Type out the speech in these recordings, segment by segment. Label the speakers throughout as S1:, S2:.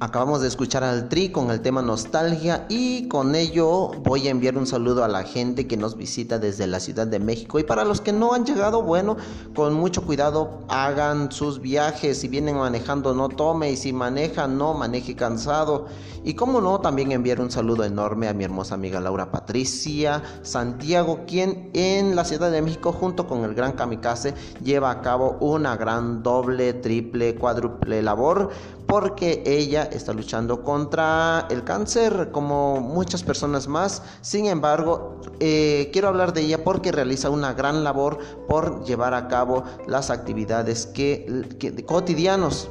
S1: Acabamos de escuchar al Tri con el tema Nostalgia y con ello voy a enviar un saludo a la gente que nos visita desde la Ciudad de México. Y para los que no han llegado, bueno, con mucho cuidado hagan sus viajes, si vienen manejando no tome. Y si maneja no maneje cansado. Y como no, también enviar un saludo enorme a mi hermosa amiga Laura Patricia Santiago, quien en la Ciudad de México junto con el gran Kamikaze lleva a cabo una gran doble, triple, cuádruple labor porque ella está luchando contra el cáncer como muchas personas más. Sin embargo, eh, quiero hablar de ella porque realiza una gran labor por llevar a cabo las actividades que, cotidianos.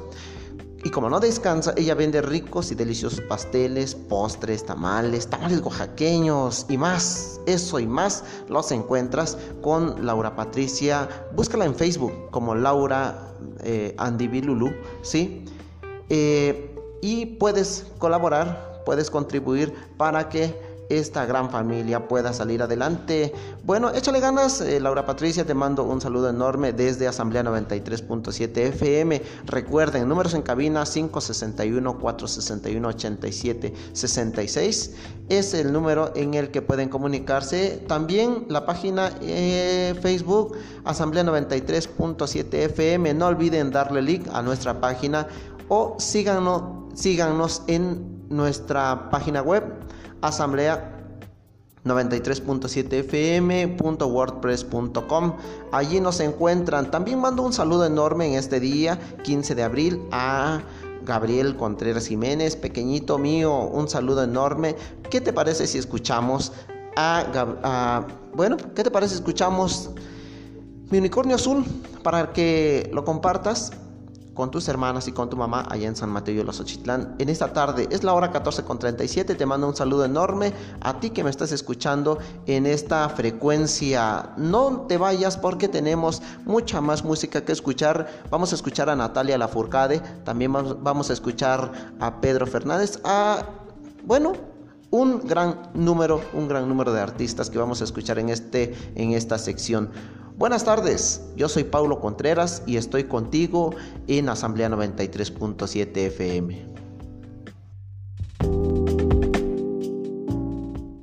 S1: Y como no descansa, ella vende ricos y deliciosos pasteles, postres, tamales, tamales oaxaqueños y más. Eso y más los encuentras con Laura Patricia. Búscala en Facebook como Laura eh, Andivilulu, ¿sí? Eh, y puedes colaborar, puedes contribuir para que esta gran familia pueda salir adelante. Bueno, échale ganas, eh, Laura Patricia, te mando un saludo enorme desde Asamblea 93.7 FM. Recuerden, números en cabina 561-461-8766 es el número en el que pueden comunicarse. También la página eh, Facebook Asamblea 93.7 FM. No olviden darle link a nuestra página o síganos, síganos en nuestra página web asamblea 93.7fm.wordpress.com. Allí nos encuentran. También mando un saludo enorme en este día, 15 de abril, a Gabriel Contreras Jiménez, pequeñito mío, un saludo enorme. ¿Qué te parece si escuchamos a, a bueno, qué te parece si escuchamos mi unicornio azul para que lo compartas? Con tus hermanas y con tu mamá allá en San Mateo de los Ochitlán. En esta tarde es la hora 14.37. Te mando un saludo enorme a ti que me estás escuchando en esta frecuencia. No te vayas porque tenemos mucha más música que escuchar. Vamos a escuchar a Natalia Lafourcade, también vamos a escuchar a Pedro Fernández, a bueno, un gran número, un gran número de artistas que vamos a escuchar en este en esta sección. Buenas tardes, yo soy Paulo Contreras y estoy contigo en Asamblea 93.7 FM.